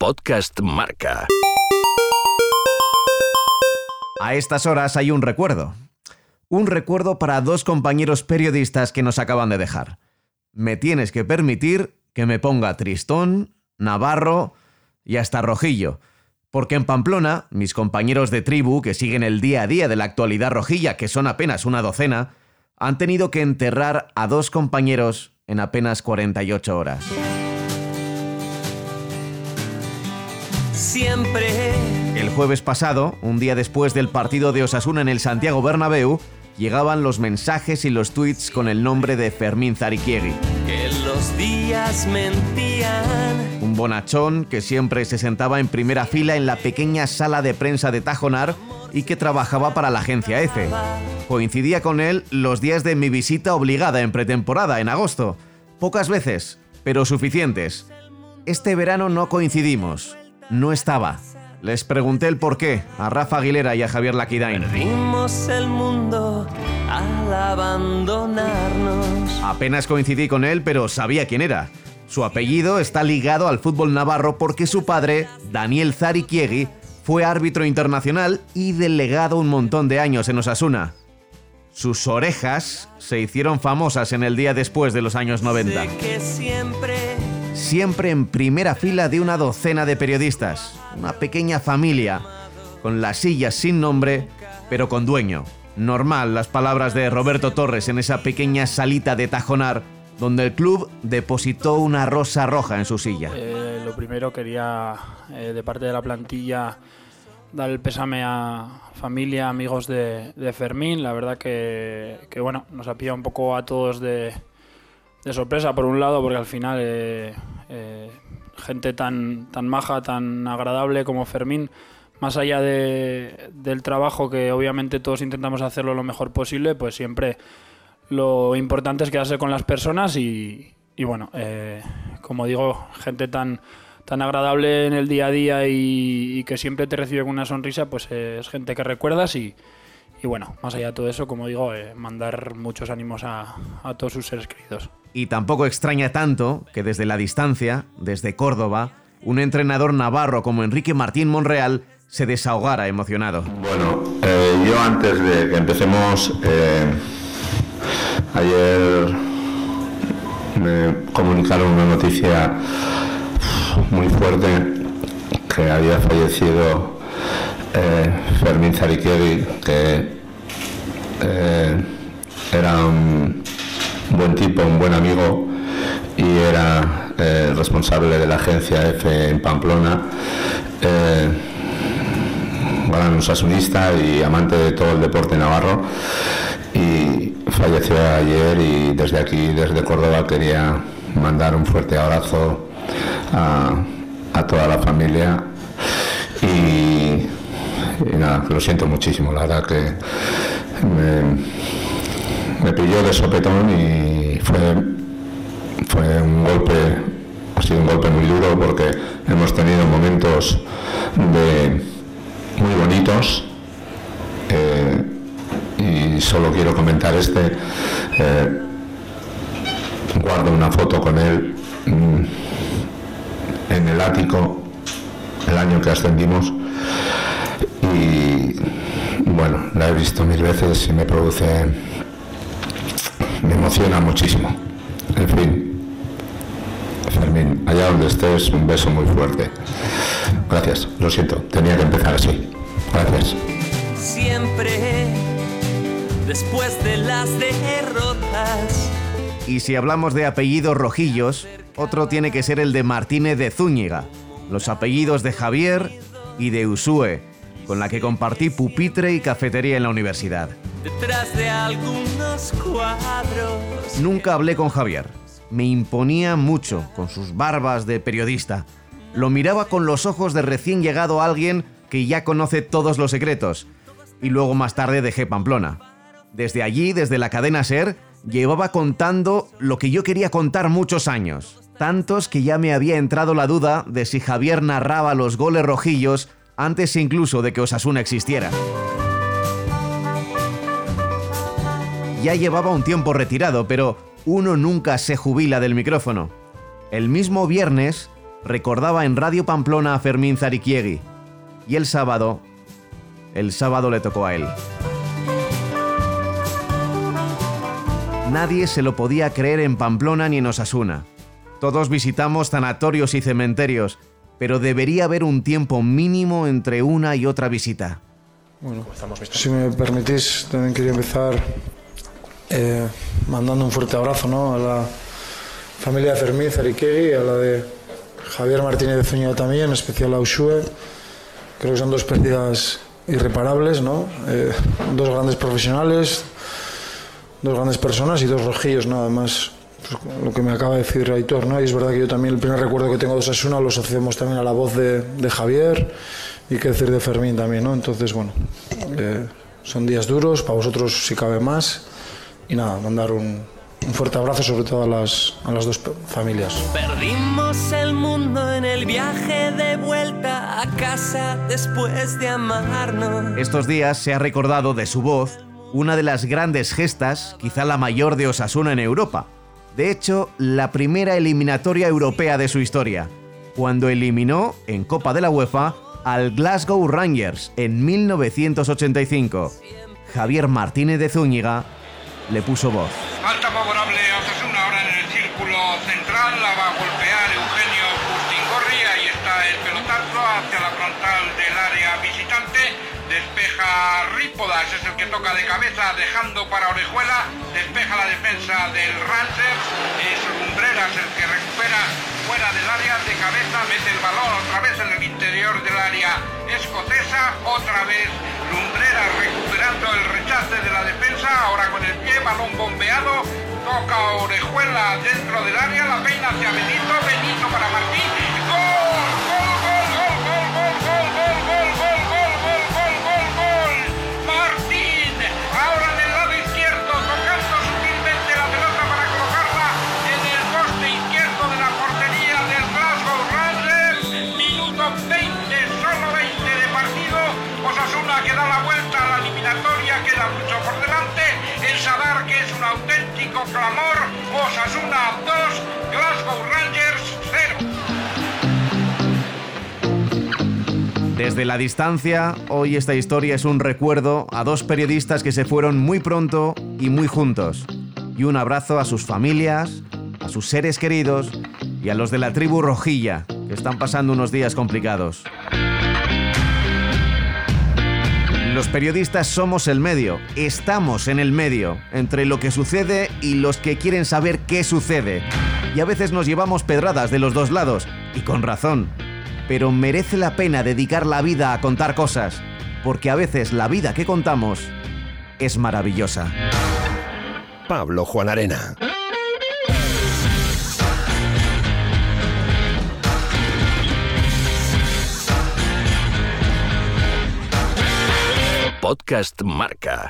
Podcast Marca. A estas horas hay un recuerdo. Un recuerdo para dos compañeros periodistas que nos acaban de dejar. Me tienes que permitir que me ponga Tristón, Navarro y hasta Rojillo. Porque en Pamplona, mis compañeros de tribu, que siguen el día a día de la actualidad rojilla, que son apenas una docena, han tenido que enterrar a dos compañeros en apenas 48 horas. Siempre. El jueves pasado, un día después del partido de Osasuna en el Santiago Bernabéu, llegaban los mensajes y los tweets con el nombre de Fermín Zariquiegui. Que los días mentían. Un bonachón que siempre se sentaba en primera fila en la pequeña sala de prensa de Tajonar y que trabajaba para la agencia EFE. Coincidía con él los días de mi visita obligada en pretemporada, en agosto. Pocas veces, pero suficientes. Este verano no coincidimos. No estaba. Les pregunté el por qué a Rafa Aguilera y a Javier Laquidain. Perdimos el mundo al abandonarnos. Apenas coincidí con él, pero sabía quién era. Su apellido está ligado al fútbol navarro porque su padre, Daniel Zariquiegui, fue árbitro internacional y delegado un montón de años en Osasuna. Sus orejas se hicieron famosas en el día después de los años 90. Sé que siempre. Siempre en primera fila de una docena de periodistas, una pequeña familia, con las sillas sin nombre, pero con dueño. Normal las palabras de Roberto Torres en esa pequeña salita de Tajonar, donde el club depositó una rosa roja en su silla. Eh, lo primero quería, eh, de parte de la plantilla, dar el pésame a familia, amigos de, de Fermín. La verdad que, que, bueno, nos ha pillado un poco a todos de, de sorpresa, por un lado, porque al final eh, eh, gente tan, tan maja, tan agradable como Fermín, más allá de- del trabajo que obviamente todos intentamos hacerlo lo mejor posible, pues siempre lo importante es quedarse con las personas y, bueno, eh, como digo, gente tan, tan agradable en el día a día y, que siempre te recibe con una sonrisa, pues es gente que recuerdas y, y bueno, más allá de todo eso, como digo, eh, mandar muchos ánimos a, a todos sus seres queridos. Y tampoco extraña tanto que desde la distancia, desde Córdoba, un entrenador navarro como Enrique Martín Monreal se desahogara emocionado. Bueno, eh, yo antes de que empecemos, eh, ayer me comunicaron una noticia muy fuerte que había fallecido eh, Fermín Zariquiegui, que era un buen tipo, un buen amigo y era eh, responsable de la agencia F en Pamplona. Eh, gran osasunista y amante de todo el deporte navarro y falleció ayer y desde aquí, desde Córdoba, quería mandar un fuerte abrazo a, a toda la familia y, y nada, lo siento muchísimo, la verdad que me pilló de sopetón y fue, fue un golpe, ha sido un golpe muy duro porque hemos tenido momentos muy bonitos eh, y solo quiero comentar este. eh, guardo una foto con él mm, en el ático el año que ascendimos y bueno, la he visto mil veces y me produce, me emociona muchísimo. En fin, Fermín, allá donde estés, un beso muy fuerte. Gracias, lo siento, tenía que empezar así. Gracias. Siempre. Después de las derrotas. Y si hablamos de apellidos rojillos, otro tiene que ser el de Martínez de Zúñiga, los apellidos de Javier y de Usue, con la que compartí pupitre y cafetería en la universidad. Detrás de algunos cuadros. Nunca hablé con Javier. Me imponía mucho con sus barbas de periodista. Lo miraba con los ojos de recién llegado alguien que ya conoce todos los secretos. Y luego más tarde dejé Pamplona. Desde allí, desde la cadena Ser, llevaba contando lo que yo quería contar muchos años. Tantos que ya me había entrado la duda de si Javier narraba los goles rojillos antes incluso de que Osasuna existiera. Ya llevaba un tiempo retirado, pero uno nunca se jubila del micrófono. El mismo viernes recordaba en Radio Pamplona a Fermín Zariquiegui. Y el sábado, el sábado le tocó a él. Nadie se lo podía creer en Pamplona ni en Osasuna. Todos visitamos sanatorios y cementerios, pero debería haber un tiempo mínimo entre una y otra visita. Bueno, si me permitís, también quería empezar eh, mandando un fuerte abrazo ¿no? a la familia de Fermín Zariquegui, a la de Javier Martínez de Zúñiga también, en especial a Ushue. Creo que son dos pérdidas irreparables, ¿no? Eh, dos grandes profesionales, dos grandes personas y dos rojillos, nada más. Pues, lo que me acaba de decir Aitor, ¿no? Y es verdad que yo también el primer recuerdo que tengo de Osasuna lo asociamos también a la voz de, de Javier y qué decir de Fermín también, ¿no? Entonces, bueno, eh, son días duros, para vosotros si cabe más. Y nada, mandar un, un fuerte abrazo sobre todo a las, a las dos familias. Perdimos el mundo en el viaje de vuelta a casa después de amarnos. Estos días se ha recordado de su voz una de las grandes gestas, quizá la mayor de Osasuna en Europa. De hecho, la primera eliminatoria europea de su historia, cuando eliminó en Copa de la UEFA al Glasgow Rangers en 1985. Javier Martínez de Zúñiga le puso voz. Falta favorable a Osasuna ahora en el círculo central, la va a golpear Eugenio Pustingorri, ahí está el pelotazo hacia la frontal del área visitante, despeja Rípodas, es el que toca de cabeza dejando para Orejuela, despeja la defensa del Rangers, es Lumbreras el que recupera fuera del área de cabeza, mete el balón otra vez en el interior del área escocesa, otra vez Lumbreras recuperando Desde la distancia, hoy esta historia es un recuerdo a dos periodistas que se fueron muy pronto y muy juntos. Y un abrazo a sus familias, a sus seres queridos y a los de la tribu Rojilla, que están pasando unos días complicados. Los periodistas somos el medio, estamos en el medio, entre lo que sucede y los que quieren saber qué sucede. Y a veces nos llevamos pedradas de los dos lados, y con razón. Pero merece la pena dedicar la vida a contar cosas, porque a veces la vida que contamos es maravillosa. Pablo Juan Arena. Podcast Marca.